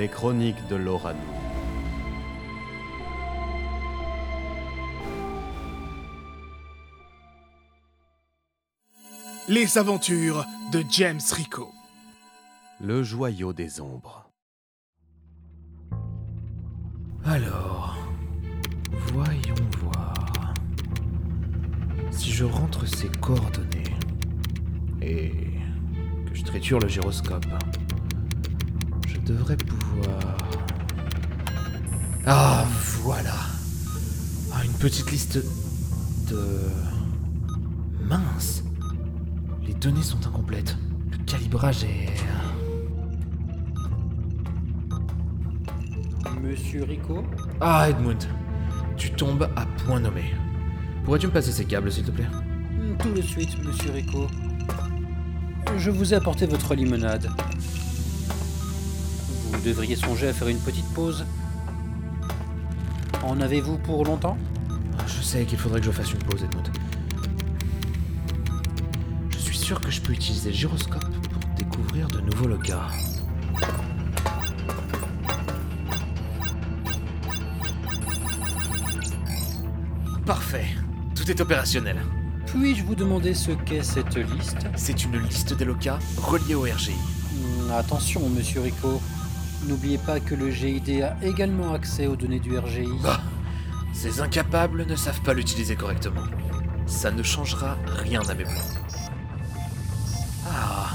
Les chroniques de Lorano. Les aventures de James Rico. Le joyau des ombres. Alors, voyons voir. Si je rentre ces coordonnées et que je triture le gyroscope, je devrais pouvoir... Ah, voilà. Ah, une petite liste de... Mince. Les données sont incomplètes. Le calibrage est... Monsieur Rico Ah, Edmund. Tu tombes à point nommé. Pourrais-tu me passer ces câbles, s'il te plaît? Tout de suite, monsieur Rico. Je vous ai apporté votre limonade. Vous devriez songer à faire une petite pause. En avez-vous pour longtemps? Je sais qu'il faudrait que je fasse une pause, Edmund. Je suis sûr que je peux utiliser le gyroscope pour découvrir de nouveaux locats. Parfait. Tout est opérationnel. Puis-je vous demander ce qu'est cette liste? C'est une liste des locats reliés au RGI. Hmm, Attention, monsieur Rico. N'oubliez pas que le GID a également accès aux données du RGI. Bah, ces incapables ne savent pas l'utiliser correctement. Ça ne changera rien à mes plans. Ah,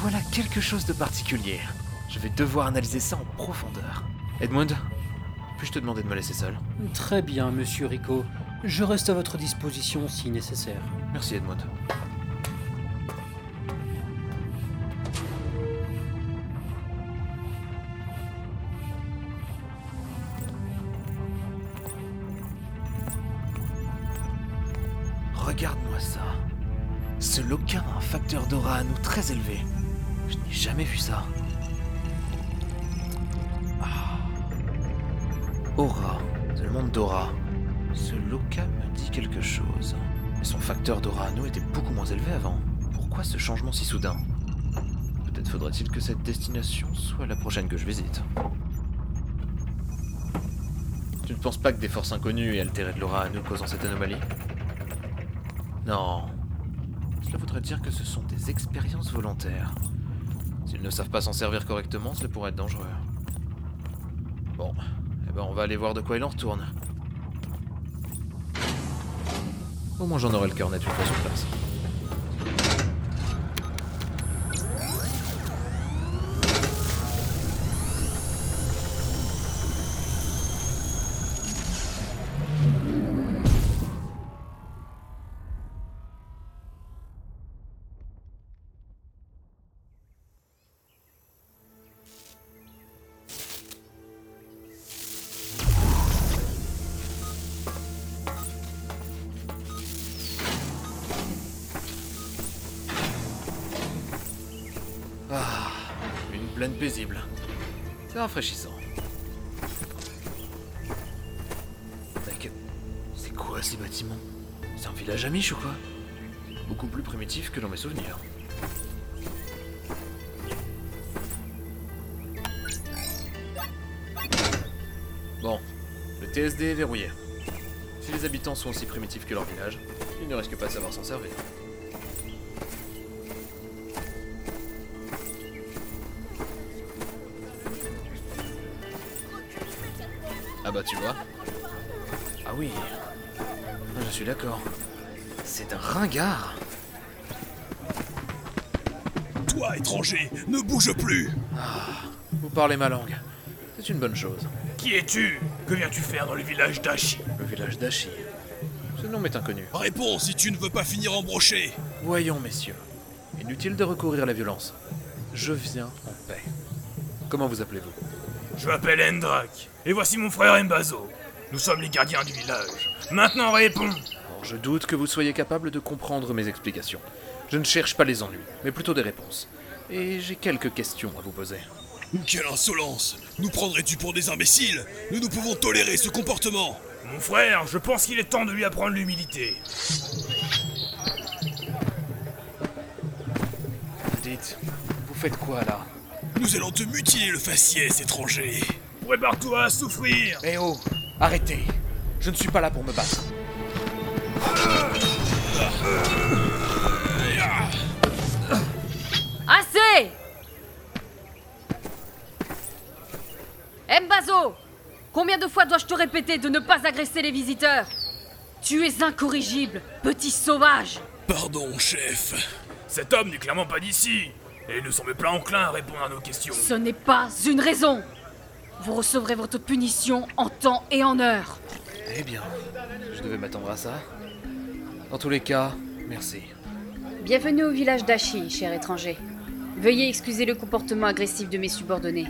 voilà quelque chose de particulier. Je vais devoir analyser ça en profondeur. Edmund, puis-je te demander de me laisser seul? Très bien, monsieur Rico. Je reste à votre disposition si nécessaire. Merci Edmund. D'aura à nous très élevé. Je n'ai jamais vu ça. Ah. Aura, c'est le monde d'aura. Ce loca me dit quelque chose. Mais son facteur d'aura à nous était beaucoup moins élevé avant. Pourquoi ce changement si soudain? Peut-être faudrait-il que cette destination soit la prochaine que je visite. Tu ne penses pas que des forces inconnues et altérées de l'aura à nous causant cette anomalie? Non. Cela voudrait dire que ce sont des expériences volontaires. S'ils ne savent pas s'en servir correctement, cela pourrait être dangereux. Bon, eh ben on va aller voir de quoi il en retourne. Au moins j'en aurai le cœur net une fois sur place. C'est quoi ces bâtiments? C'est un village amiche ou quoi Beaucoup plus primitif que dans mes souvenirs. Bon, le TSD est verrouillé. Si les habitants sont aussi primitifs que leur village, ils ne risquent pas de savoir s'en servir. Ah bah tu vois. Ah oui. Ah, Je suis d'accord. C'est un ringard. Toi, étranger, ne bouge plus. Vous parlez ma langue. C'est une bonne chose. Qui es-tu? Que viens-tu faire dans le village d'Ashi Le village d'Achi. Ce nom m'est inconnu. Réponds si tu ne veux pas finir embroché. Voyons, messieurs. Inutile de recourir à la violence. Je viens en paix. Comment vous appelez-vous? Je m'appelle Endrak, et voici mon frère Mbazo. Nous sommes les gardiens du village. Maintenant réponds je doute que vous soyez capable de comprendre mes explications. Je ne cherche pas les ennuis, mais plutôt des réponses. Et j'ai quelques questions à vous poser. Quelle insolence Nous prendrais-tu pour des imbéciles? Nous ne pouvons tolérer ce comportement Mon frère, je pense qu'il est temps de lui apprendre l'humilité. Dites, vous faites quoi là? Nous allons te mutiler le faciès, étranger. Prépare-toi à souffrir. Eh oh Arrêtez. Je ne suis pas là pour me battre. Assez. Mbazo Combien de fois dois-je te répéter de ne pas agresser les visiteurs? Tu es incorrigible, petit sauvage. Pardon, chef. Cet homme n'est clairement pas d'ici. Et nous semble pas enclin à répondre à nos questions. Ce n'est pas une raison Vous recevrez votre punition en temps et en heure Eh bien, je devais m'attendre à ça. Dans tous les cas, merci. Bienvenue au village d'Ashi, cher étranger. Veuillez excuser le comportement agressif de mes subordonnés.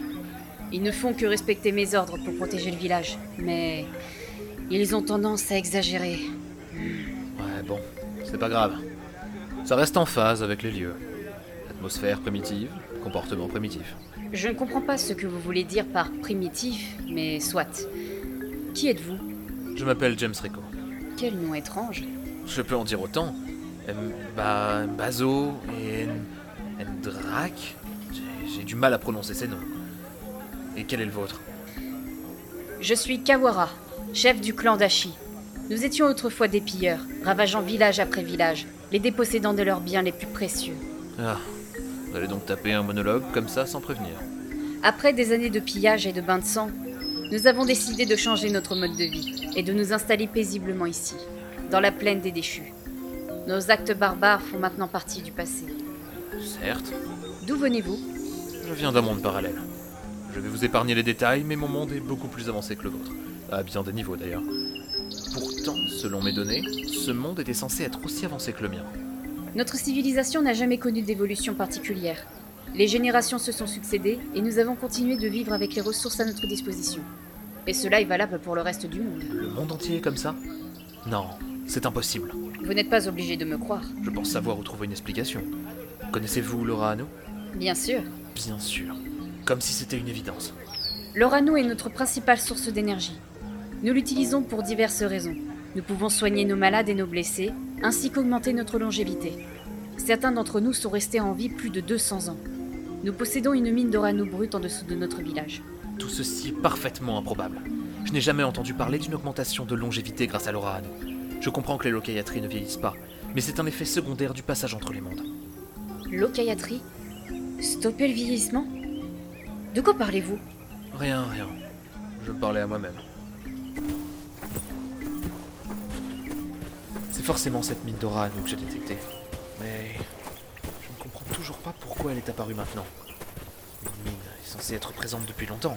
Ils ne font que respecter mes ordres pour protéger le village, mais ils ont tendance à exagérer. Ouais, bon, c'est pas grave. Ça reste en phase avec les lieux. Atmosphère primitive, comportement primitif. Je ne comprends pas ce que vous voulez dire par primitif, mais soit. Qui êtes-vous Je m'appelle James Rico. Quel nom étrange. Je peux en dire autant. M- bah, Bazo et Ndrak. J'ai- J'ai du mal à prononcer ces noms. Et quel est le vôtre Je suis Kawara, chef du clan d'Ashi. Nous étions autrefois des pilleurs, ravageant village après village, les dépossédant de leurs biens les plus précieux. Ah, vous allez donc taper un monologue comme ça sans prévenir. Après des années de pillage et de bains de sang, nous avons décidé de changer notre mode de vie et de nous installer paisiblement ici, dans la plaine des déchus. Nos actes barbares font maintenant partie du passé. Certes, D'où venez-vous? Je viens d'un monde parallèle. Je vais vous épargner les détails, mais mon monde est beaucoup plus avancé que le vôtre. À bien des niveaux d'ailleurs. Pourtant, selon mes données, ce monde était censé être aussi avancé que le mien. Notre civilisation n'a jamais connu d'évolution particulière. Les générations se sont succédées et nous avons continué de vivre avec les ressources à notre disposition. Et cela est valable pour le reste du monde. Le monde entier est comme ça? Non, c'est impossible. Vous n'êtes pas obligé de me croire. Je pense savoir où trouver une explication. Connaissez-vous Laura Hano Bien sûr. Bien sûr. Comme si c'était une évidence. L'orano est notre principale source d'énergie. Nous l'utilisons pour diverses raisons. Nous pouvons soigner nos malades et nos blessés, ainsi qu'augmenter notre longévité. Certains d'entre nous sont restés en vie plus de 200 ans. Nous possédons une mine d'orano brute en dessous de notre village. Tout ceci est parfaitement improbable. Je n'ai jamais entendu parler d'une augmentation de longévité grâce à Laura Hano. Je comprends que les locaiatries ne vieillissent pas, mais c'est un effet secondaire du passage entre les mondes. L'okayatrie Stopper le vieillissement? De quoi parlez-vous? Rien, rien. Je parlais à moi-même. Forcément cette mine d'aura à nous que j'ai détectée. Mais je ne comprends toujours pas pourquoi elle est apparue maintenant. Une mine est censée être présente depuis longtemps.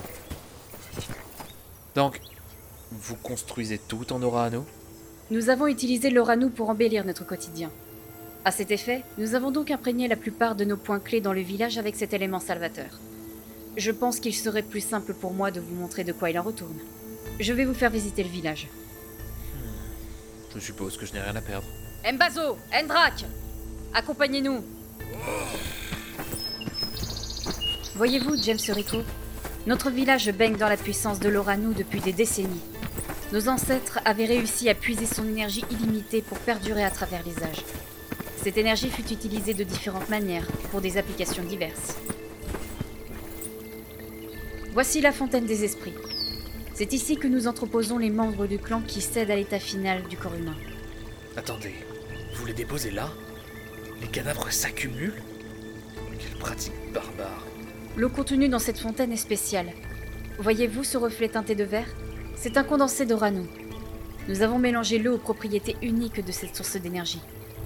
Donc, vous construisez tout en aura à nous? Nous avons utilisé l'orano pour embellir notre quotidien. À cet effet, nous avons donc imprégné la plupart de nos points clés dans le village avec cet élément salvateur. Je pense qu'il serait plus simple pour moi de vous montrer de quoi il en retourne. Je vais vous faire visiter le village. Je suppose que je n'ai rien à perdre. Mbazo, Endrak Accompagnez-nous Voyez-vous, James Rico Notre village baigne dans la puissance de l'Oranu depuis des décennies. Nos ancêtres avaient réussi à puiser son énergie illimitée pour perdurer à travers les âges. Cette énergie fut utilisée de différentes manières, pour des applications diverses. Voici la fontaine des esprits. C'est ici que nous entreposons les membres du clan qui cèdent à l'état final du corps humain. Attendez, vous les déposez là? Les cadavres s'accumulent? Quelle pratique barbare. L'eau contenue dans cette fontaine est spéciale. Voyez-vous ce reflet teinté de vert C'est un condensé d'Orano. Nous avons mélangé l'eau aux propriétés uniques de cette source d'énergie.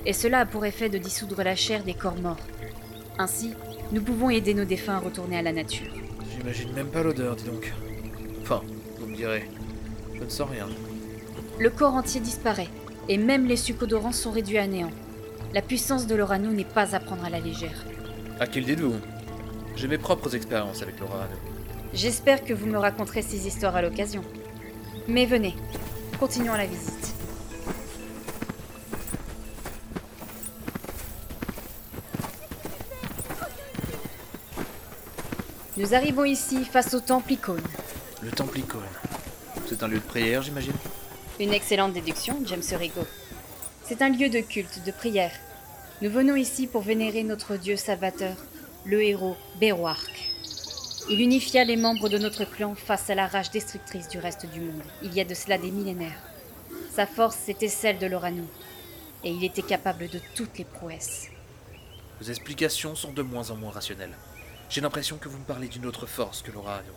Et cela a pour effet de dissoudre la chair des corps morts. Ainsi, nous pouvons aider nos défunts à retourner à la nature. J'imagine même pas l'odeur, dis donc. Enfin, me direz, je ne sens rien. Le corps entier disparaît, et même les succodorants sont réduits à néant. La puissance de l'Orano n'est pas à prendre à la légère. À qui le dites-vous? J'ai mes propres expériences avec Laura Hano. J'espère que vous me raconterez ces histoires à l'occasion. Mais venez, continuons la visite. Nous arrivons ici face au temple icône. Le temple icône. C'est un lieu de prière, j'imagine Une excellente déduction, James Rico. C'est un lieu de culte, de prière. Nous venons ici pour vénérer notre dieu salvateur, le héros Beroark. Il unifia les membres de notre clan face à la rage destructrice du reste du monde, il y a de cela des millénaires. Sa force était celle de l'Oranu, et il était capable de toutes les prouesses. Vos explications sont de moins en moins rationnelles. J'ai l'impression que vous me parlez d'une autre force que l'Orano.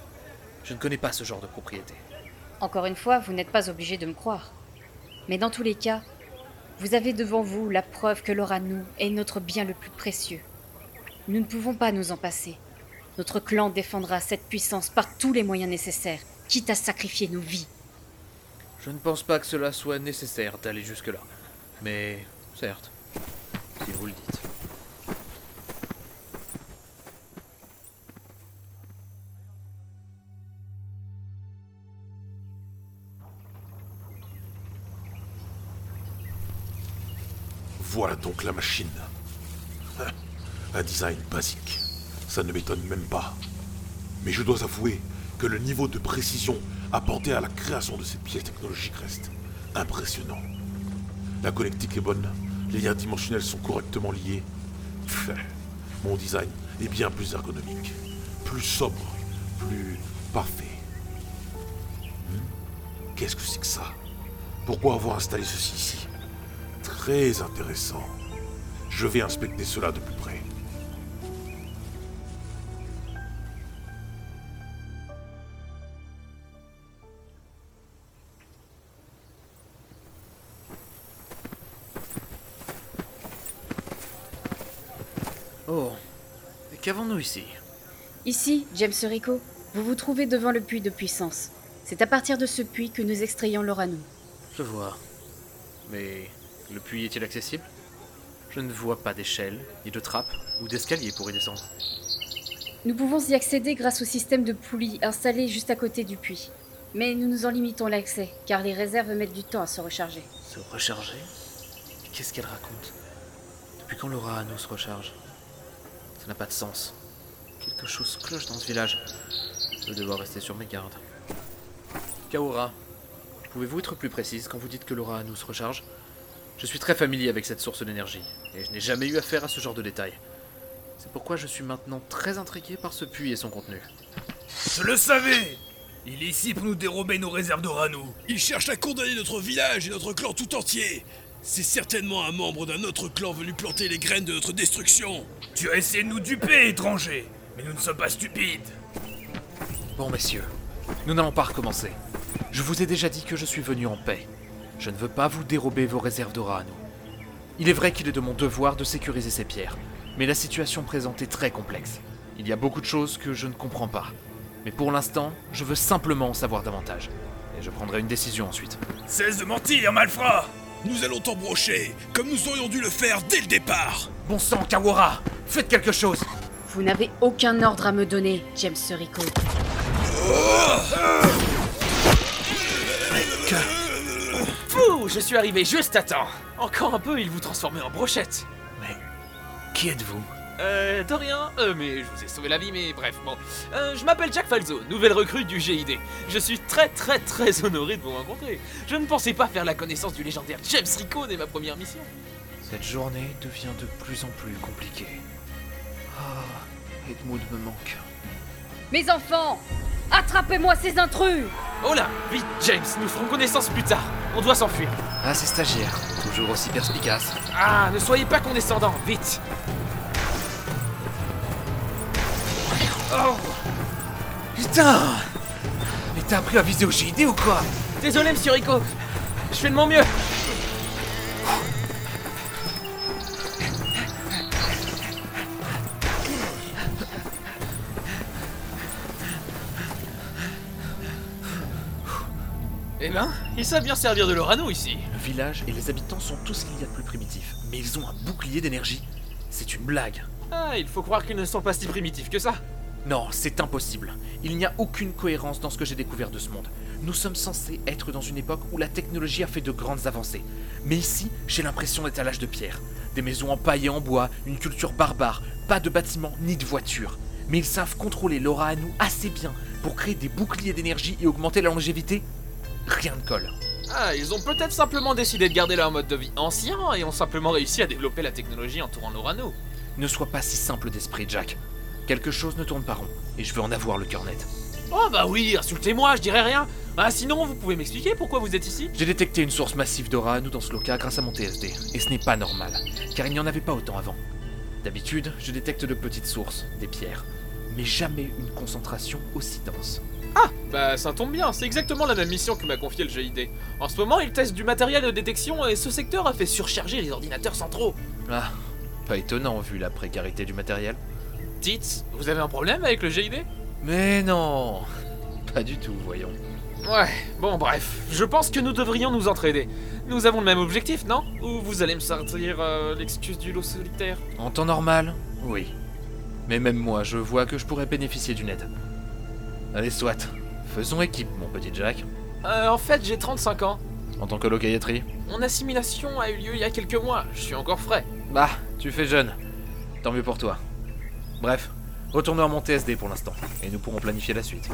Je ne connais pas ce genre de propriété. Encore une fois, vous n'êtes pas obligé de me croire. Mais dans tous les cas, vous avez devant vous la preuve que l'Oranu est notre bien le plus précieux. Nous ne pouvons pas nous en passer. Notre clan défendra cette puissance par tous les moyens nécessaires, quitte à sacrifier nos vies. Je ne pense pas que cela soit nécessaire d'aller jusque-là. Mais, certes, si vous le dites. Voilà donc la machine. Un design basique. Ça ne m'étonne même pas. Mais je dois avouer que le niveau de précision apporté à la création de cette pièce technologique reste impressionnant. La connectique est bonne, les liens dimensionnels sont correctement liés. Mon design est bien plus ergonomique, plus sobre, plus parfait. Hmm? Qu'est-ce que c'est que ça? Pourquoi avoir installé ceci ici? Très intéressant. Je vais inspecter cela de plus près. Oh, qu'avons-nous ici? Ici, James Rico, vous vous trouvez devant le puits de puissance. C'est à partir de ce puits que nous extrayons l'Oranu. Je vois. Mais le puits est-il accessible? Je ne vois pas d'échelle, ni de trappe, ou d'escalier pour y descendre. Nous pouvons y accéder grâce au système de poulies installé juste à côté du puits. Mais nous nous en limitons l'accès, car les réserves mettent du temps à se recharger. Se recharger? Qu'est-ce qu'elle raconte? Depuis quand l'aura à nous se recharge? Ça n'a pas de sens. Quelque chose cloche dans ce village. Je vais devoir rester sur mes gardes. Kaora, pouvez-vous être plus précise quand vous dites que l'aura à nous se recharge? Je suis très familier avec cette source d'énergie, et je n'ai jamais eu affaire à ce genre de détails. C'est pourquoi je suis maintenant très intrigué par ce puits et son contenu. Je le savais Il est ici pour nous dérober nos réserves d'Orano. Il cherche à condamner notre village et notre clan tout entier. C'est certainement un membre d'un autre clan venu planter les graines de notre destruction. Tu as essayé de nous duper, étranger Mais nous ne sommes pas stupides Bon, messieurs, nous n'allons pas recommencer. Je vous ai déjà dit que je suis venu en paix. Je ne veux pas vous dérober vos réserves d'aura à nous. Il est vrai qu'il est de mon devoir de sécuriser ces pierres, mais la situation présente est très complexe. Il y a beaucoup de choses que je ne comprends pas. Mais pour l'instant, je veux simplement en savoir davantage. Et je prendrai une décision ensuite. Cesse de mentir, malfrat Nous allons t'embrocher, comme nous aurions dû le faire dès le départ. Bon sang, Kawara Faites quelque chose Vous n'avez aucun ordre à me donner, James Rico. Je suis arrivé juste à temps. Encore un peu, il vous transformait en brochette. Mais qui êtes-vous? Euh, de rien. Euh, mais je vous ai sauvé la vie, mais bref, bon. Euh, je m'appelle Jack Falzo, nouvelle recrue du GID. Je suis très très très honoré de vous rencontrer. Je ne pensais pas faire la connaissance du légendaire James Rico dès ma première mission. Cette journée devient de plus en plus compliquée. Ah, Edmund me manque. Mes enfants Attrapez-moi ces intrus Oh là, vite, James, nous ferons connaissance plus tard. On doit s'enfuir. Ah, ces stagiaires, toujours aussi perspicaces. Ah, ne soyez pas condescendants, vite. Oh, Putain Mais t'as appris à viser au GID ou quoi? Désolé, monsieur Rico. Je fais de mon mieux. Savent bien servir de leur anneau ici. Le village et les habitants sont tout ce qu'il y a de plus primitif. Mais ils ont un bouclier d'énergie. C'est une blague. Ah, il faut croire qu'ils ne sont pas si primitifs que ça. Non, c'est impossible. Il n'y a aucune cohérence dans ce que j'ai découvert de ce monde. Nous sommes censés être dans une époque où la technologie a fait de grandes avancées. Mais ici, j'ai l'impression d'être à l'âge de pierre. Des maisons en paille et en bois, une culture barbare, pas de bâtiments ni de voitures. Mais ils savent contrôler l'aura à nous assez bien pour créer des boucliers d'énergie et augmenter la longévité Rien ne colle. Ah, ils ont peut-être simplement décidé de garder leur mode de vie ancien et ont simplement réussi à développer la technologie entourant leur anneau. Ne sois pas si simple d'esprit, Jack. Quelque chose ne tourne pas rond, et je veux en avoir le cœur net. Oh bah oui, insultez-moi, je dirais rien. Ah sinon, vous pouvez m'expliquer pourquoi vous êtes ici? J'ai détecté une source massive d'aura nous dans ce local grâce à mon TSD, et ce n'est pas normal, car il n'y en avait pas autant avant. D'habitude, je détecte de petites sources, des pierres, mais jamais une concentration aussi dense. Ah Bah ça tombe bien, c'est exactement la même mission que m'a confié le GID. En ce moment, il teste du matériel de détection et ce secteur a fait surcharger les ordinateurs centraux. Ah, pas étonnant vu la précarité du matériel. Dites, vous avez un problème avec le GID Mais non Pas du tout, voyons. Ouais, bon bref, je pense que nous devrions nous entraider. Nous avons le même objectif, non? Ou vous allez me sortir euh, l'excuse du lot solitaire? En temps normal, oui. Mais même moi, je vois que je pourrais bénéficier d'une aide. Allez, soit. Faisons équipe, mon petit Jack. Euh, en fait, j'ai 35 ans. En tant que locailletterie Mon assimilation a eu lieu il y a quelques mois, je suis encore frais. Bah, tu fais jeune. Tant mieux pour toi. Bref, retournons à mon TSD pour l'instant, et nous pourrons planifier la suite.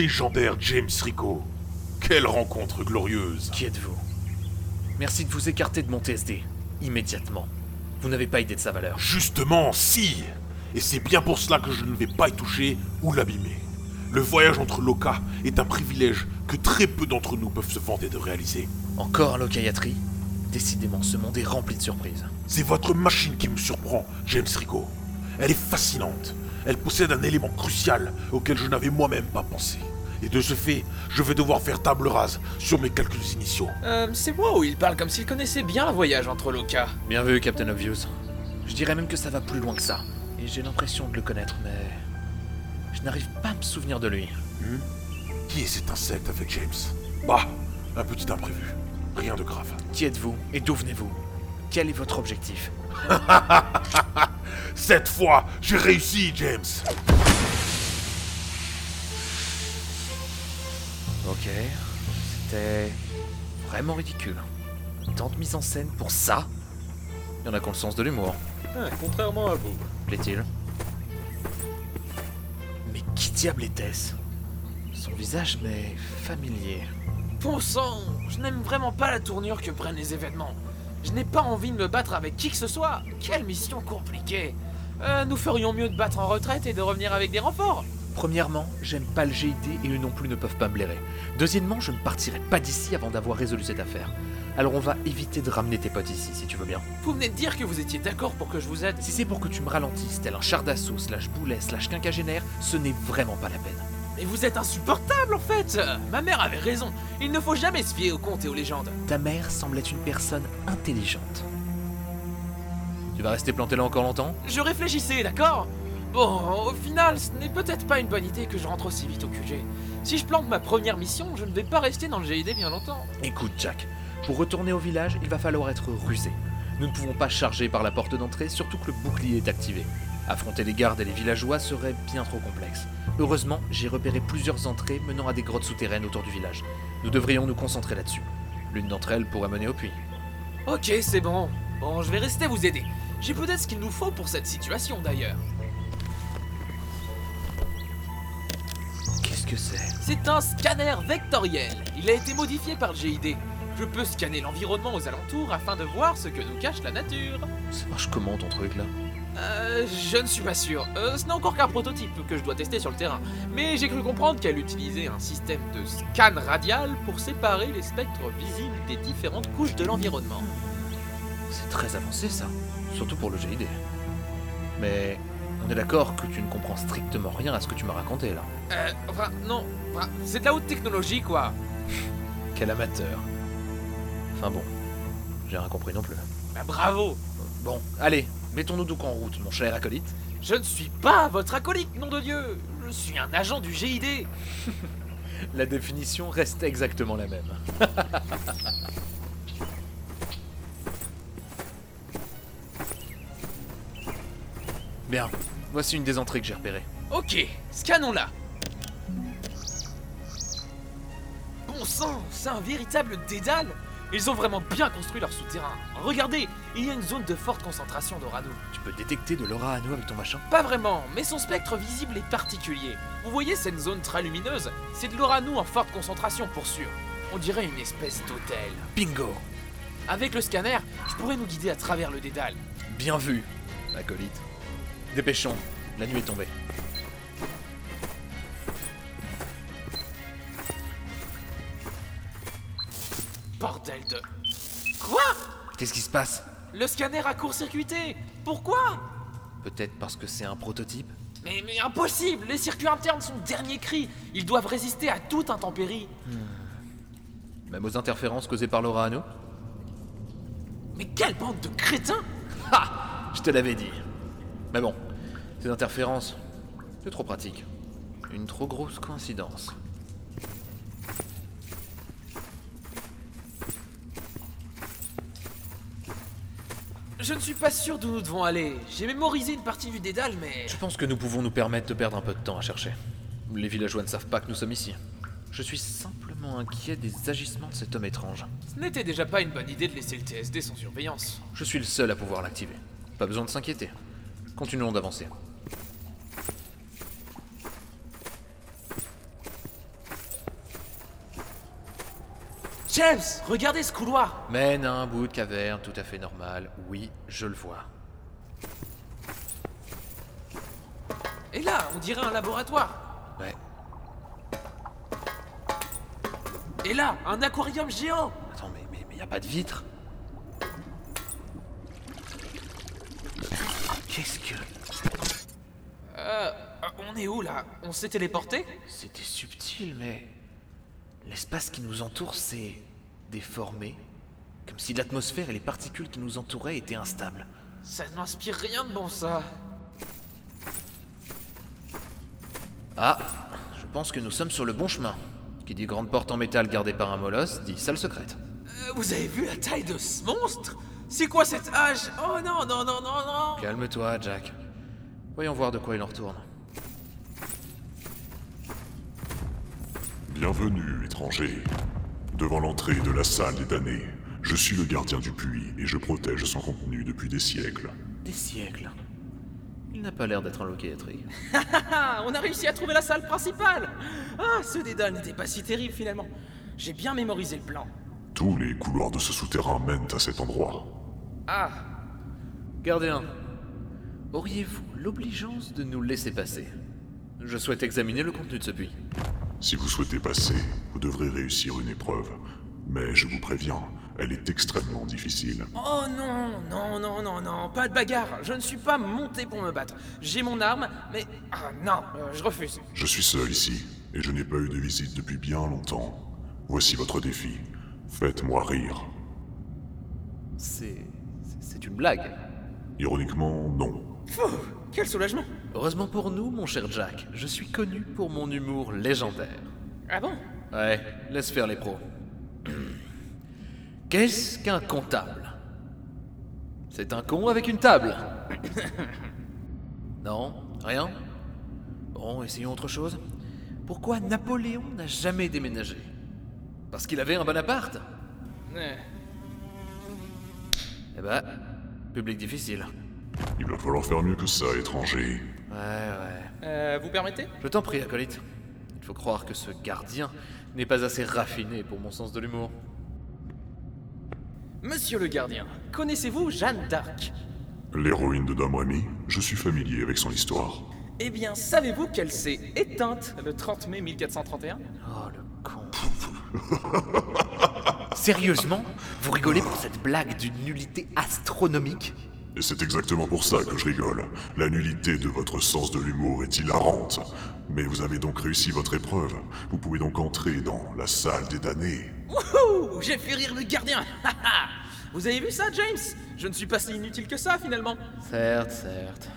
Légendaire James Rico. Quelle rencontre glorieuse. Qui êtes-vous? Merci de vous écarter de mon TSD, immédiatement. Vous n'avez pas idée de sa valeur. Justement, si Et c'est bien pour cela que je ne vais pas y toucher ou l'abîmer. Le voyage entre Loka est un privilège que très peu d'entre nous peuvent se vanter de réaliser. Encore un locaillatterie Décidément, ce monde est rempli de surprises. C'est votre machine qui me surprend, James Rico. Elle est fascinante. Elle possède un élément crucial auquel je n'avais moi-même pas pensé. Et de ce fait, je vais devoir faire table rase sur mes calculs initiaux. Euh, c'est moi où il parle comme s'il connaissait bien le voyage entre Loka. Bien vu, Captain Obvious. Je dirais même que ça va plus loin que ça. Et j'ai l'impression de le connaître, mais... Je n'arrive pas à me souvenir de lui. Qui est cet insecte avec James? Bah, un petit imprévu. Rien de grave. Qui êtes-vous et d'où venez-vous? Quel est votre objectif? Cette fois, j'ai réussi, James Ok, c'était vraiment ridicule. Tant de mise en scène pour ça Il y en a qui ont le sens de l'humour, contrairement à vous. plaît-il. Mais qui diable était-ce? Son visage m'est familier. Bon sang, je n'aime vraiment pas la tournure que prennent les événements. Je n'ai pas envie de me battre avec qui que ce soit. Quelle mission compliquée. Euh, nous ferions mieux de battre en retraite et de revenir avec des renforts. Premièrement, j'aime pas le GID et eux non plus ne peuvent pas me blairer. Deuxièmement, je ne partirai pas d'ici avant d'avoir résolu cette affaire. Alors on va éviter de ramener tes potes ici si tu veux bien. Vous venez de dire que vous étiez d'accord pour que je vous aide. Si c'est pour que tu me ralentisses tel un char d'assaut slash boulet slash quinquagénaire, ce n'est vraiment pas la peine. Mais vous êtes insupportable en fait Euh, Ma mère avait raison. Il ne faut jamais se fier aux contes et aux légendes. Ta mère semble être une personne intelligente. Tu vas rester planté là encore longtemps? Je réfléchissais, d'accord? Bon, au final, ce n'est peut-être pas une bonne idée que je rentre aussi vite au QG. Si je plante ma première mission, je ne vais pas rester dans le GID bien longtemps. Écoute, Jack, pour retourner au village, il va falloir être rusé. Nous ne pouvons pas charger par la porte d'entrée, surtout que le bouclier est activé. Affronter les gardes et les villageois serait bien trop complexe. Heureusement, j'ai repéré plusieurs entrées menant à des grottes souterraines autour du village. Nous devrions nous concentrer là-dessus. L'une d'entre elles pourrait mener au puits. Ok, c'est bon. Bon, je vais rester vous aider. J'ai peut-être ce qu'il nous faut pour cette situation d'ailleurs. Que c'est C'est un scanner vectoriel. Il a été modifié par le GID. Je peux scanner l'environnement aux alentours afin de voir ce que nous cache la nature. Ça marche comment ton truc là? Euh, je ne suis pas sûr. Euh, ce n'est encore qu'un prototype que je dois tester sur le terrain. Mais j'ai cru comprendre qu'elle utilisait un système de scan radial pour séparer les spectres visibles des différentes couches de l'environnement. C'est très avancé ça, surtout pour le GID. Mais on est d'accord que tu ne comprends strictement rien à ce que tu m'as raconté là. Euh, enfin, non. Enfin, c'est de la haute technologie, quoi. Quel amateur. Enfin bon, j'ai rien compris non plus. Bah, bravo. Bon, allez, mettons-nous donc en route, mon cher acolyte. Je ne suis pas votre acolyte, nom de Dieu. Je suis un agent du GID. La définition reste exactement la même. Bien, voici une des entrées que j'ai repérées. Ok, scannons-la. Bon sang, c'est un véritable dédale. Ils ont vraiment bien construit leur souterrain. Regardez, il y a une zone de forte concentration d'Orano. Tu peux détecter de l'aura nous avec ton machin? Pas vraiment, mais son spectre visible est particulier. Vous voyez cette zone très lumineuse? C'est de l'Orano en forte concentration pour sûr. On dirait une espèce d'hôtel. Bingo Avec le scanner, je pourrais nous guider à travers le dédale. Bien vu, acolyte. Dépêchons, la nuit est tombée. Bordel de... Quoi? Qu'est-ce qui se passe? Le scanner a court-circuité. Pourquoi? Peut-être parce que c'est un prototype. Mais, mais impossible! Les circuits internes sont dernier cri. Ils doivent résister à toute intempérie. Même aux interférences causées par l'aura nous Mais quelle bande de crétins! Ha! Je te l'avais dit. Mais bon, ces interférences, c'est trop pratique. Une trop grosse coïncidence. Je ne suis pas sûr d'où nous devons aller. J'ai mémorisé une partie du dédale, mais... Je pense que nous pouvons nous permettre de perdre un peu de temps à chercher. Les villageois ne savent pas que nous sommes ici. Je suis simplement inquiet des agissements de cet homme étrange. Ce n'était déjà pas une bonne idée de laisser le TSD sans surveillance. Je suis le seul à pouvoir l'activer. Pas besoin de s'inquiéter. Continuons d'avancer. James, regardez ce couloir Mène à un bout de caverne tout à fait normal. Oui, je le vois. Et là, on dirait un laboratoire. Ouais. Et là, un aquarium géant Attends, mais mais mais y a pas de vitre. Qu'est-ce que? Euh... On est où, là? On s'est téléporté? C'était subtil, mais l'espace qui nous entoure s'est déformé, comme si l'atmosphère et les particules qui nous entouraient étaient instables. Ça n'inspire rien de bon, ça. Ah, je pense que nous sommes sur le bon chemin. Qui dit grande porte en métal gardée par un molosse, dit salle secrète. Euh, vous avez vu la taille de ce monstre? C'est quoi cette hache? Oh non, non, non, non, non Calme-toi, Jack. Voyons voir de quoi il en retourne. Bienvenue, étranger. Devant l'entrée de la salle des damnés, je suis le gardien du puits et je protège son contenu depuis des siècles. Des siècles. Il n'a pas l'air d'être un locaterie. Ah, on a réussi à trouver la salle principale Ah, ce dédale n'était pas si terrible, finalement. J'ai bien mémorisé le plan. Tous les couloirs de ce souterrain mènent à cet endroit. Ah, Gardien, auriez-vous l'obligeance de nous laisser passer? Je souhaite examiner le contenu de ce puits. Si vous souhaitez passer, vous devrez réussir une épreuve. Mais je vous préviens, elle est extrêmement difficile. Oh non, non, non, non, non, pas de bagarre. Je ne suis pas monté pour me battre. J'ai mon arme, mais... Ah non, euh, je refuse. Je suis seul ici, et je n'ai pas eu de visite depuis bien longtemps. Voici votre défi. Faites-moi rire. C'est. C'est une blague. Ironiquement, non. Pfff, quel soulagement. Heureusement pour nous, mon cher Jack, je suis connu pour mon humour légendaire. Ah bon? Ouais, laisse faire les pros. Qu'est-ce qu'un comptable? C'est un con avec une table. non Rien? Bon, essayons autre chose. Pourquoi Napoléon n'a jamais déménagé? Parce qu'il avait un bon appart Euh, Eh ben, public difficile. Il va falloir faire mieux que ça, étranger. Ouais, ouais. euh, vous permettez? Je t'en prie, acolyte. Il faut croire que ce gardien n'est pas assez raffiné pour mon sens de l'humour. Monsieur le gardien, connaissez-vous Jeanne d'Arc? L'héroïne de Dame Rémy, je suis familier avec son histoire. Eh bien, savez-vous qu'elle s'est éteinte le 30 mai 1431 Oh, le con. Sérieusement? Vous rigolez pour cette blague d'une nullité astronomique? Et c'est exactement pour ça que je rigole. La nullité de votre sens de l'humour est hilarante. Mais vous avez donc réussi votre épreuve. Vous pouvez donc entrer dans la salle des damnés. Wouhou J'ai fait rire le gardien Vous avez vu ça, James? Je ne suis pas si inutile que ça, finalement. Certes, certes.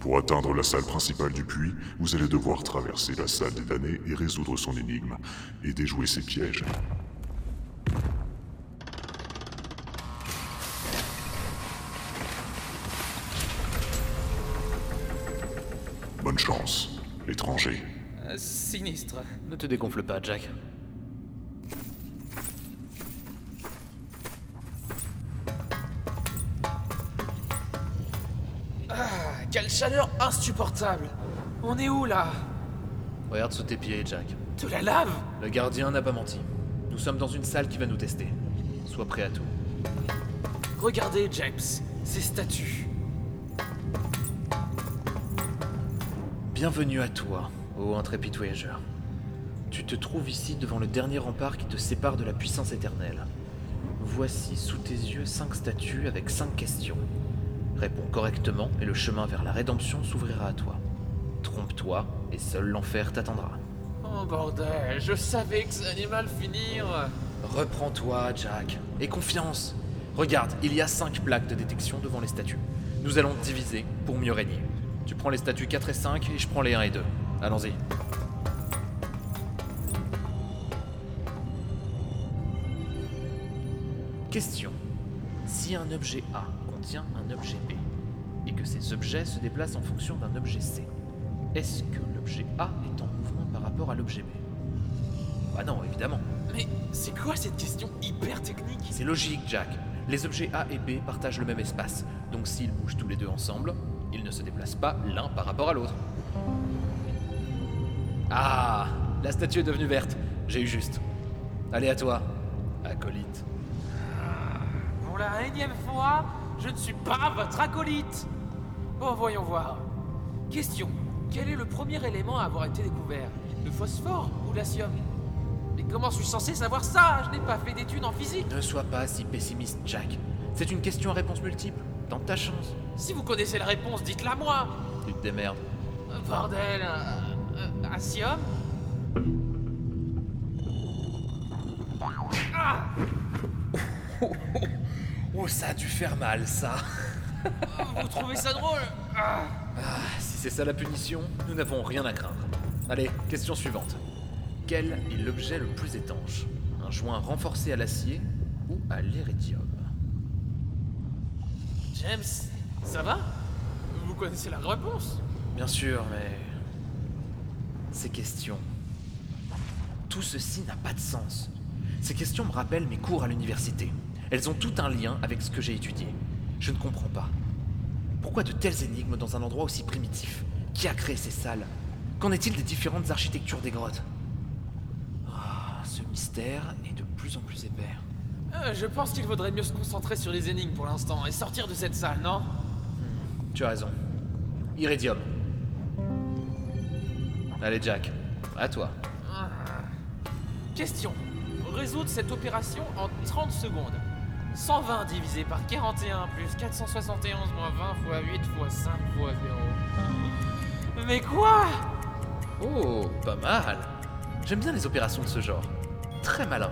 Pour atteindre la salle principale du puits, vous allez devoir traverser la salle des damnés et résoudre son énigme, et déjouer ses pièges. Bonne chance, étranger. Euh, sinistre. Ne te dégonfle pas, Jack. Ah, quelle chaleur insupportable On est où là? Regarde sous tes pieds, Jack. De la lave? Le gardien n'a pas menti. Nous sommes dans une salle qui va nous tester. Sois prêt à tout. Regardez, James, ces statues. Bienvenue à toi, ô intrépide voyageur. Tu te trouves ici devant le dernier rempart qui te sépare de la puissance éternelle. Voici sous tes yeux cinq statues avec cinq questions. Réponds correctement et le chemin vers la rédemption s'ouvrira à toi. Trompe-toi et seul l'enfer t'attendra. Oh bordel, je savais que ça allait mal finir. Reprends-toi, Jack, et confiance. Regarde, il y a cinq plaques de détection devant les statues. Nous allons diviser pour mieux régner. Tu prends les statues 4 et 5 et je prends les 1 et 2. Allons-y. Question. Si un objet A contient un objet B, et que ces objets se déplacent en fonction d'un objet C, est-ce que l'objet A est en mouvement par rapport à l'objet B? Ah non, évidemment. Mais c'est quoi cette question hyper technique? C'est logique, Jack. Les objets A et B partagent le même espace, donc s'ils bougent tous les deux ensemble, ils ne se déplacent pas l'un par rapport à l'autre. Ah La statue est devenue verte. J'ai eu juste. Allez à toi, acolyte. Pour la énième fois, je ne suis pas votre acolyte. Bon, voyons voir. Question. Quel est le premier élément à avoir été découvert? Le phosphore ou l'acium? Mais comment suis-je censé savoir ça? Je n'ai pas fait d'études en physique. Ne sois pas si pessimiste, Jack. C'est une question à réponse multiple. Tente ta chance. Si vous connaissez la réponse, dites-la moi. Tu te démerdes. Euh, Bordel. euh, euh, Asium Ah Oh, ça a dû faire mal, ça. Vous trouvez ça drôle Ah. Ah, si c'est ça la punition, nous n'avons rien à craindre. Allez, question suivante. Quel est l'objet le plus étanche? Un joint renforcé à l'acier ou à l'iridium James, ça va? Vous connaissez la réponse Bien sûr, mais... Ces questions... Tout ceci n'a pas de sens. Ces questions me rappellent mes cours à l'université. Elles ont tout un lien avec ce que j'ai étudié. Je ne comprends pas. Pourquoi de telles énigmes dans un endroit aussi primitif? Qui a créé ces salles? Qu'en est-il des différentes architectures des grottes? Ah, Ce mystère est de plus en plus épais. Euh, Je pense qu'il vaudrait mieux se concentrer sur les énigmes pour l'instant et sortir de cette salle, non? Tu as raison. Iridium. Allez Jack, à toi. Question. Résoudre cette opération en 30 secondes. 120 divisé par 41 plus 471 moins 20 fois 8 fois 5 fois 0. Mais quoi? Oh, pas mal. J'aime bien les opérations de ce genre. Très malin.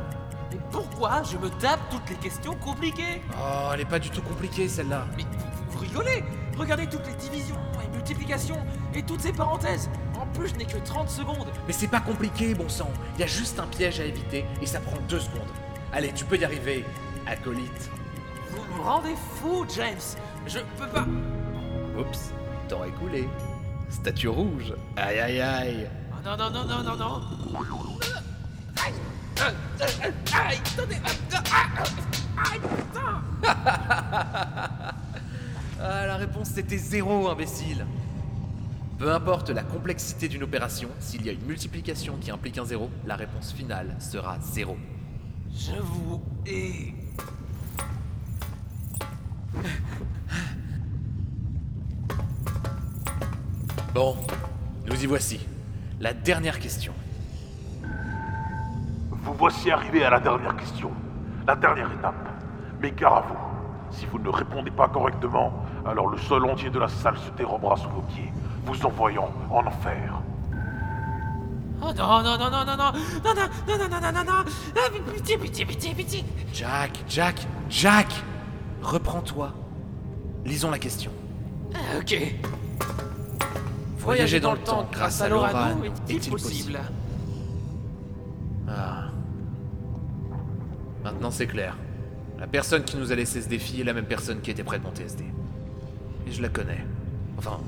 Mais pourquoi je me tape toutes les questions compliquées? Oh, elle est pas du tout compliquée celle-là. Mais vous, vous rigolez? Regardez toutes les divisions et multiplications et toutes ces parenthèses. En plus, je n'ai que 30 secondes. Mais c'est pas compliqué, bon sang. Il y a juste un piège à éviter et ça prend deux secondes. Allez, tu peux y arriver, acolyte. Vous me rendez fou, James. Je peux pas. Oups, temps écoulé. Statue rouge. Aïe aïe aïe. Oh, non, non, non, non, non, non. Aïe, aïe, attendez, euh, ah, aïe, putain. Ah, la réponse c'était zéro, imbécile. Peu importe la complexité d'une opération, s'il y a une multiplication qui implique un zéro, la réponse finale sera zéro. Je vous hais. Bon, nous y voici. La dernière question. Vous voici arrivé à la dernière question, la dernière étape. Mais gare à vous, si vous ne répondez pas correctement, alors le sol entier de la salle se dérobera sous vos pieds, vous envoyant en enfer. Oh non, non, non, non, non, non, non, non, non, non, non, non, non, ah, pitié, pitié, pitié, pitié. Jack, Jack, Jack Reprends-toi. Lisons la question. Ah, ok. Voyager dans le temps grâce à l'Orano est-il possible Ah. Maintenant c'est clair. La personne qui nous a laissé ce défi est la même personne qui était près de mon TSD. Et je la connais. Enfin,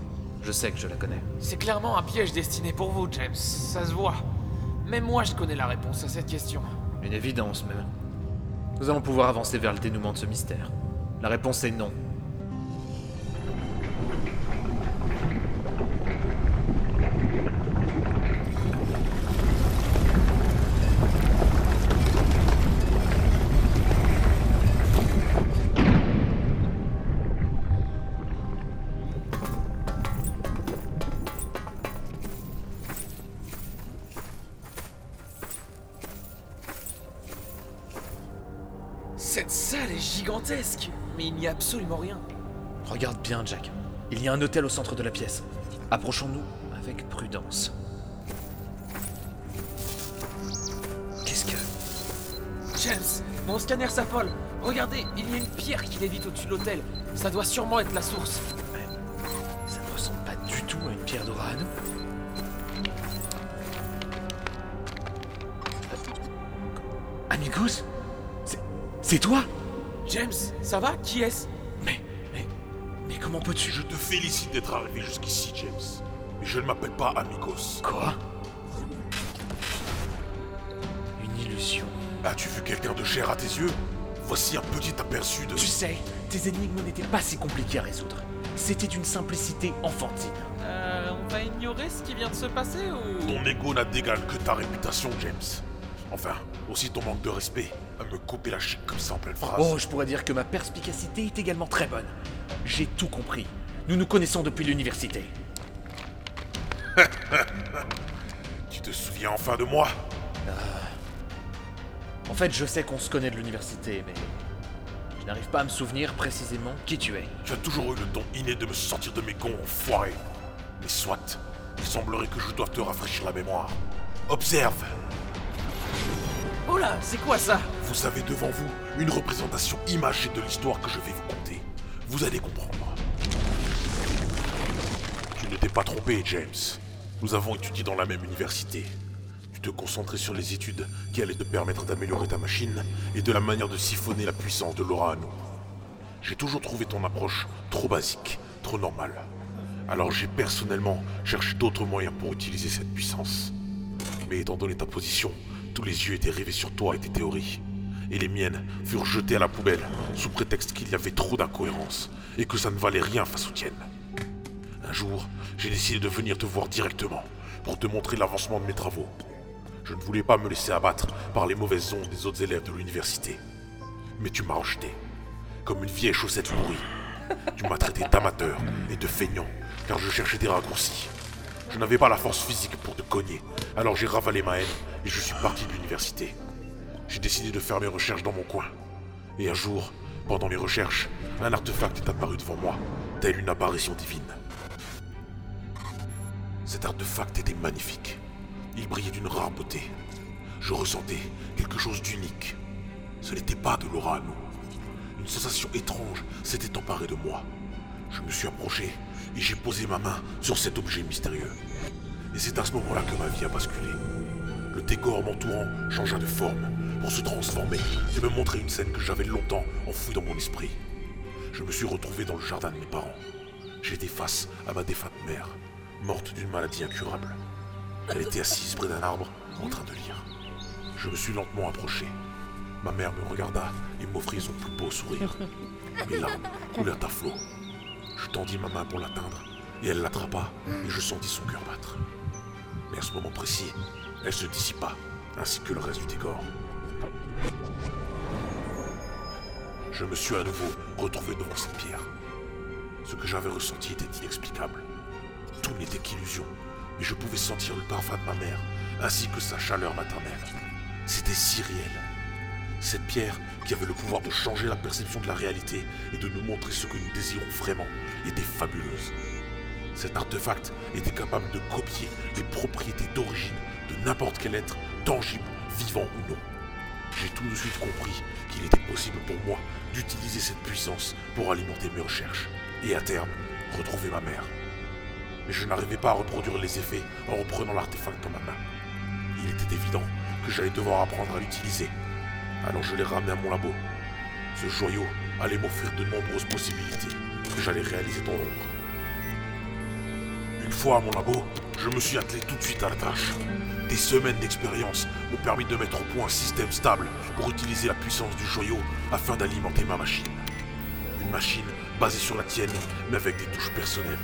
je sais que je la connais. C'est clairement un piège destiné pour vous, James. Ça se voit. Même moi, je connais la réponse à cette question. Une évidence même. Nous allons pouvoir avancer vers le dénouement de ce mystère. La réponse est non. N'y a absolument rien. Regarde bien, Jack. Il y a un hôtel au centre de la pièce. Approchons-nous avec prudence. Qu'est-ce que... James, mon scanner s'affole. Regardez, il y a une pierre qui lévite au-dessus de l'hôtel. Ça doit sûrement être la source. Ça ne ressemble pas du tout à une pierre d'Orano. Amigos C'est... C'est toi? James, ça va? Qui est-ce? Mais... Mais... Mais comment peux-tu... Je te félicite d'être arrivé jusqu'ici, James. Mais je ne m'appelle pas Amigos. Quoi? Une illusion. As-tu vu quelqu'un de cher à tes yeux? Voici un petit aperçu de... Tu sais, tes énigmes n'étaient pas si compliquées à résoudre. C'était d'une simplicité enfantine. Euh, on va ignorer ce qui vient de se passer ou... Ton ego n'a d'égal que ta réputation, James. Enfin, aussi ton manque de respect à me couper la chic comme ça en pleine phrase. Oh, je pourrais dire que ma perspicacité est également très bonne. J'ai tout compris. Nous nous connaissons depuis l'université. Tu te souviens enfin de moi? En fait, je sais qu'on se connaît de l'université, mais je n'arrive pas à me souvenir précisément qui tu es. Tu as toujours eu le don inné de me sortir de mes gonds, enfoiré. Mais soit, il semblerait que je doive te rafraîchir la mémoire. Observe Oh là, c'est quoi ça? Vous avez devant vous une représentation imagée de l'histoire que je vais vous conter. Vous allez comprendre. Tu ne t'es pas trompé, James. Nous avons étudié dans la même université. Tu te concentrais sur les études qui allaient te permettre d'améliorer ta machine et de la manière de siphonner la puissance de l'aura à nous. J'ai toujours trouvé ton approche trop basique, trop normale. Alors j'ai personnellement cherché d'autres moyens pour utiliser cette puissance. Mais étant donné ta position, tous les yeux étaient rivés sur toi et tes théories. Et les miennes furent jetées à la poubelle sous prétexte qu'il y avait trop d'incohérences et que ça ne valait rien face aux tiennes. Un jour, j'ai décidé de venir te voir directement pour te montrer l'avancement de mes travaux. Je ne voulais pas me laisser abattre par les mauvaises ondes des autres élèves de l'université. Mais tu m'as rejeté, comme une vieille chaussette pourrie. Tu m'as traité d'amateur et de feignant, car je cherchais des raccourcis. Je n'avais pas la force physique pour te cogner, alors j'ai ravalé ma haine et je suis parti de l'université. J'ai décidé de faire mes recherches dans mon coin. Et un jour, pendant mes recherches, un artefact est apparu devant moi, tel une apparition divine. Cet artefact était magnifique. Il brillait d'une rare beauté. Je ressentais quelque chose d'unique. Ce n'était pas de l'aura. Une sensation étrange s'était emparée de moi. Je me suis approché et j'ai posé ma main sur cet objet mystérieux. Et c'est à ce moment-là que ma vie a basculé. Le décor m'entourant changea de forme pour se transformer et me montrer une scène que j'avais longtemps enfouie dans mon esprit. Je me suis retrouvé dans le jardin de mes parents. J'étais face à ma défunte mère, morte d'une maladie incurable. Elle était assise près d'un arbre en train de lire. Je me suis lentement approché. Ma mère me regarda et m'offrit son plus beau sourire. Mes larmes coulèrent à flot. Je tendis ma main pour l'atteindre et elle l'attrapa et je sentis son cœur battre. Mais à ce moment précis, elle se dissipa, ainsi que le reste du décor. Je me suis à nouveau retrouvé devant cette pierre. Ce que j'avais ressenti était inexplicable. Tout n'était qu'illusion, mais je pouvais sentir le parfum de ma mère, ainsi que sa chaleur maternelle. C'était si réel. Cette pierre, qui avait le pouvoir de changer la perception de la réalité et de nous montrer ce que nous désirons vraiment, était fabuleuse. Cet artefact était capable de copier les propriétés d'origine de n'importe quel être, tangible, vivant ou non. J'ai tout de suite compris qu'il était possible pour moi d'utiliser cette puissance pour alimenter mes recherches et à terme retrouver ma mère. Mais je n'arrivais pas à reproduire les effets en reprenant l'artefact dans ma main. Il était évident que j'allais devoir apprendre à l'utiliser. Alors je l'ai ramené à mon labo. Ce joyau allait m'offrir de nombreuses possibilités que j'allais réaliser dans l'ombre. Une fois à mon labo, je me suis attelé tout de suite à la tâche. Des semaines d'expérience m'ont permis de mettre au point un système stable pour utiliser la puissance du joyau afin d'alimenter ma machine. Une machine basée sur la tienne, mais avec des touches personnelles.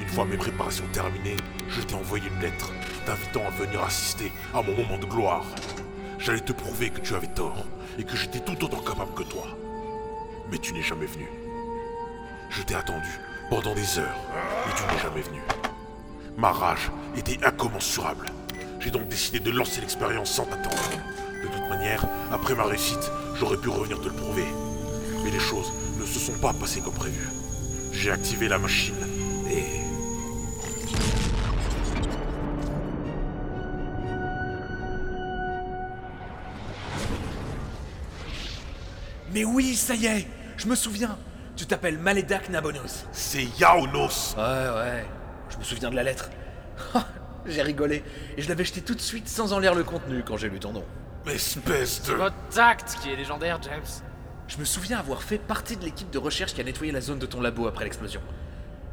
Une fois mes préparations terminées, je t'ai envoyé une lettre t'invitant à venir assister à mon moment de gloire. J'allais te prouver que tu avais tort et que j'étais tout autant capable que toi. Mais tu n'es jamais venu. Je t'ai attendu pendant des heures et tu n'es jamais venu. Ma rage était incommensurable. J'ai donc décidé de lancer l'expérience sans t'attendre. De toute manière, après ma réussite, j'aurais pu revenir te le prouver. Mais les choses ne se sont pas passées comme prévu. J'ai activé la machine Mais oui, ça y est Je me souviens Tu t'appelles Malédac Nabonus. C'est Yaonos Ouais, ouais. Je me souviens de la lettre. j'ai rigolé. Et je l'avais jeté tout de suite sans en lire le contenu quand j'ai lu ton nom. Espèce de... Votre tact qui est légendaire, James. Je me souviens avoir fait partie de l'équipe de recherche qui a nettoyé la zone de ton labo après l'explosion.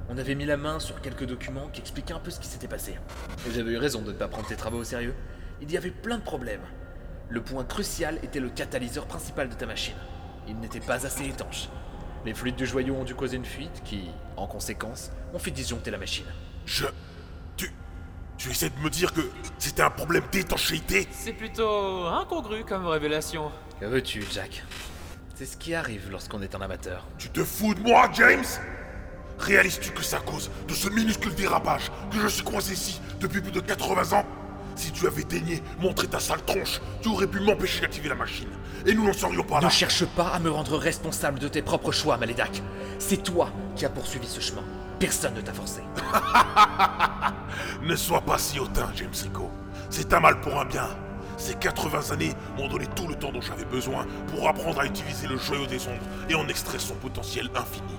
On avait mis la main sur quelques documents qui expliquaient un peu ce qui s'était passé. Et j'avais eu raison de ne pas prendre tes travaux au sérieux. Il y avait plein de problèmes. Le point crucial était le catalyseur principal de ta machine. Il n'était pas assez étanche. Les fluides du joyau ont dû causer une fuite qui, en conséquence, ont fait disjoncter la machine. Je... Tu... Tu essaies de me dire que c'était un problème d'étanchéité? C'est plutôt incongru comme révélation. Que veux-tu, Jack? C'est ce qui arrive lorsqu'on est un amateur. Tu te fous de moi, James? Réalises-tu que c'est à cause de ce minuscule dérapage que je suis coincé ici depuis plus de 80 ans? Si tu avais daigné montrer ta sale tronche, tu aurais pu m'empêcher d'activer la machine. Et nous n'en serions pas là. Ne cherche pas à me rendre responsable de tes propres choix, Malédac. C'est toi qui as poursuivi ce chemin. Personne ne t'a forcé. Ne sois pas si hautain, James Rico. C'est un mal pour un bien. Ces 80 années m'ont donné tout le temps dont j'avais besoin pour apprendre à utiliser le joyau des ombres et en extraire son potentiel infini.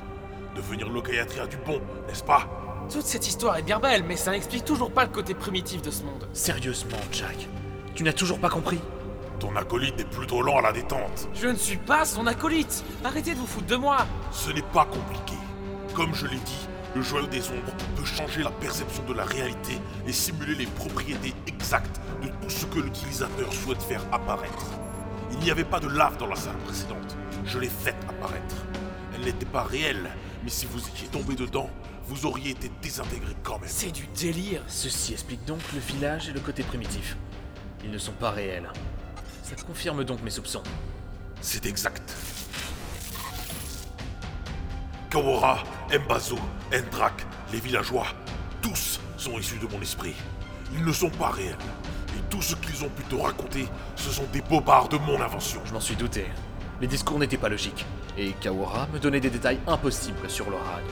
Devenir l'Okayatria du bon, n'est-ce pas? Toute cette histoire est bien belle, mais ça n'explique toujours pas le côté primitif de ce monde. Sérieusement, Jack. Tu n'as toujours pas compris Ton acolyte est plutôt lent à la détente. Je ne suis pas son acolyte Arrêtez de vous foutre de moi Ce n'est pas compliqué. Comme je l'ai dit, le joyau des ombres peut changer la perception de la réalité et simuler les propriétés exactes de tout ce que l'utilisateur souhaite faire apparaître. Il n'y avait pas de lave dans la salle précédente. Je l'ai faite apparaître. Elle n'était pas réelle, mais si vous étiez tombé dedans, vous auriez été désintégré quand même. C'est du délire Ceci explique donc le filage et le côté primitif. Ils ne sont pas réels. Ça confirme donc mes soupçons. C'est exact. Kawara, Mbazo, Endrak, les villageois, tous sont issus de mon esprit. Ils ne sont pas réels. Et tout ce qu'ils ont pu te raconter, ce sont des bobards de mon invention. Je m'en suis douté. Les discours n'étaient pas logiques. Et Kawara me donnait des détails impossibles sur l'orage.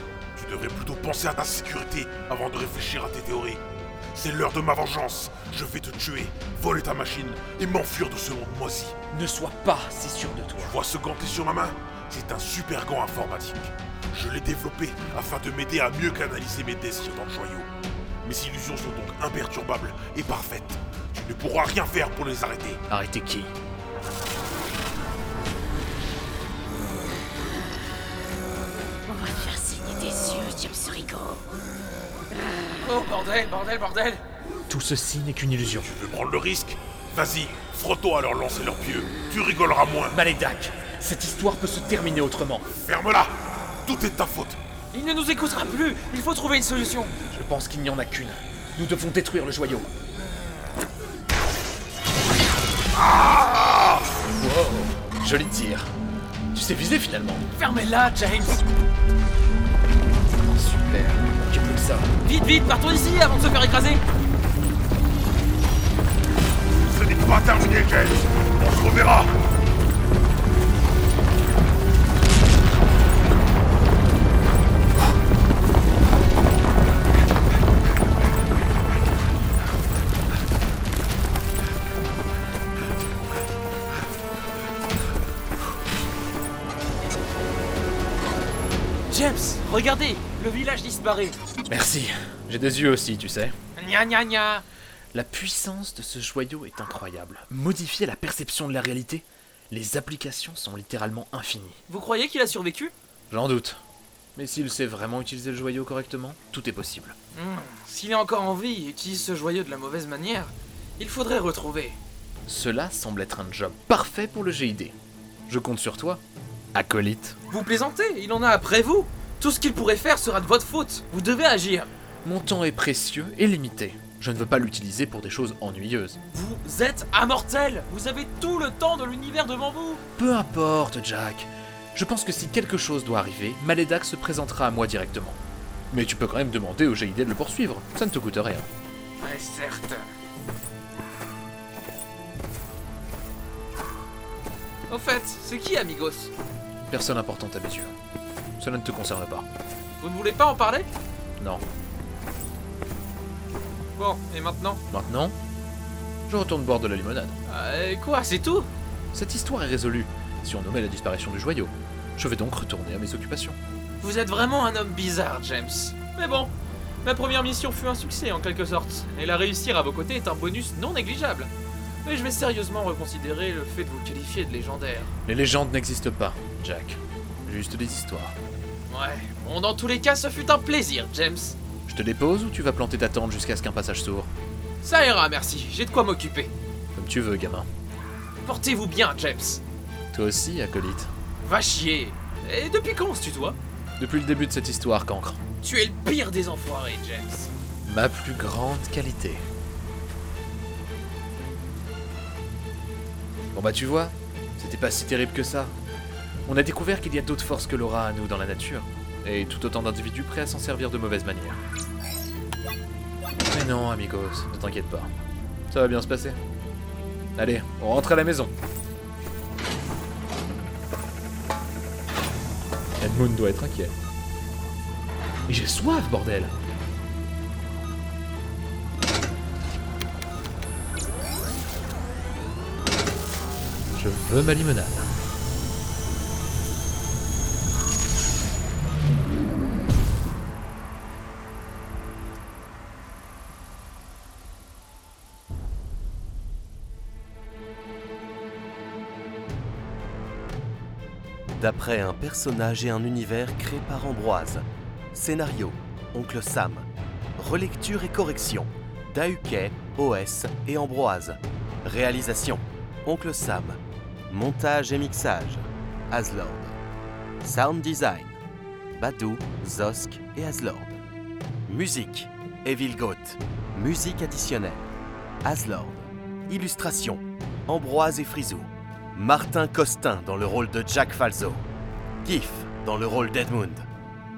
Tu devrais plutôt penser à ta sécurité avant de réfléchir à tes théories. C'est l'heure de ma vengeance. Je vais te tuer, voler ta machine et m'enfuir de ce monde moisi. Ne sois pas si sûr de toi. Tu vois ce ganté sur ma main? C'est un super gant informatique. Je l'ai développé afin de m'aider à mieux canaliser mes désirs dans le joyau. Mes illusions sont donc imperturbables et parfaites. Tu ne pourras rien faire pour les arrêter. Arrêtez qui? Oh bordel, bordel, bordel Tout ceci n'est qu'une illusion. Tu veux prendre le risque Vas-y, frotte-toi à leur lancer leurs pieux. Tu rigoleras moins. Malédac Cette histoire peut se terminer autrement. Ferme-la Tout est de ta faute. Il ne nous écoutera plus Il faut trouver une solution Je pense qu'il n'y en a qu'une. Nous devons détruire le joyau. Wow Joli tir. Tu sais viser finalement. Fermez-la, James Super. Manquait plus que ça. Vite, vite, partons d'ici avant de se faire écraser Ce n'est pas terminé, James. On se reverra. James, regardez Le village disparaît Merci. J'ai des yeux aussi, tu sais. Gna gna gna La puissance de ce joyau est incroyable. Modifier la perception de la réalité, les applications sont littéralement infinies. Vous croyez qu'il a survécu? J'en doute. Mais s'il sait vraiment utiliser le joyau correctement, tout est possible. Hmm, S'il est encore en vie et utilise ce joyau de la mauvaise manière, il faudrait retrouver. Cela semble être un job parfait pour le GID. Je compte sur toi, acolyte. Vous plaisantez Il en a après vous Tout ce qu'il pourrait faire sera de votre faute Vous devez agir Mon temps est précieux et limité. Je ne veux pas l'utiliser pour des choses ennuyeuses. Vous êtes immortel Vous avez tout le temps de l'univers devant vous Peu importe, Jack. Je pense que si quelque chose doit arriver, Malédac se présentera à moi directement. Mais tu peux quand même demander au GID de le poursuivre, ça ne te coûte rien. Ouais, certes. Au fait, c'est qui Amigos? Personne importante à mes yeux. Cela ne te concerne pas. Vous ne voulez pas en parler? Non. Bon, et maintenant? Maintenant, je retourne boire de la limonade. Euh, Quoi, c'est tout? Cette histoire est résolue, si on nommait la disparition du joyau. Je vais donc retourner à mes occupations. Vous êtes vraiment un homme bizarre, James. Mais bon, ma première mission fut un succès en quelque sorte, et la réussir à vos côtés est un bonus non négligeable. Mais je vais sérieusement reconsidérer le fait de vous qualifier de légendaire. Les légendes n'existent pas, Jack. Juste des histoires. Ouais, bon, dans tous les cas, ce fut un plaisir, James. Je te dépose ou tu vas planter ta tente jusqu'à ce qu'un passage s'ouvre Ça ira, merci, j'ai de quoi m'occuper. Comme tu veux, gamin. Portez-vous bien, James. Toi aussi, acolyte. Va chier. Et depuis quand on se tutoie? Depuis le début de cette histoire, cancre. Tu es le pire des enfoirés, James. Ma plus grande qualité. Bon bah tu vois, c'était pas si terrible que ça. On a découvert qu'il y a d'autres forces que l'aura à nous dans la nature, et tout autant d'individus prêts à s'en servir de mauvaise manière. Mais non, amigos, ne t'inquiète pas. Ça va bien se passer. Allez, on rentre à la maison. Edmund doit être inquiet. Mais j'ai soif, bordel Je veux ma limonade. D'après un personnage et un univers créé par Ambroise. Scénario Oncle Sam. Relecture et correction Dahuquet, OS et Ambroise. Réalisation Oncle Sam. Montage et mixage Aslord. Sound design Badou, Zosk et Aslord. Musique Evil Goat. Musique additionnelle Aslord. Illustration Ambroise et Frisou. Martin Costin dans le rôle de Jack Falzo. Gif dans le rôle d'Edmund.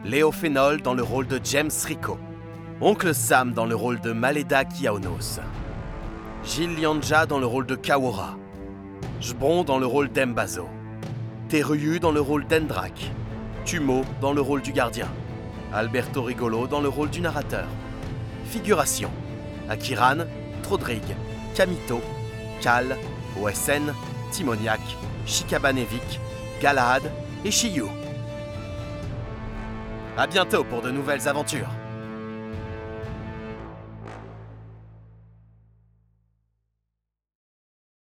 Léo Phénol dans le rôle de James Rico. Oncle Sam dans le rôle de Maleda Kiaonos. Gilles Lianja dans le rôle de Kawora. Jbron dans le rôle d'Embazo. Teruyu dans le rôle d'Endrak. Tumo dans le rôle du gardien. Alberto Rigolo dans le rôle du narrateur. Figuration Akiran, Trodrig, Kamito, Kal, OSN, Timoniak, Shikabanevik, Galahad et Shiyu. À bientôt pour de nouvelles aventures.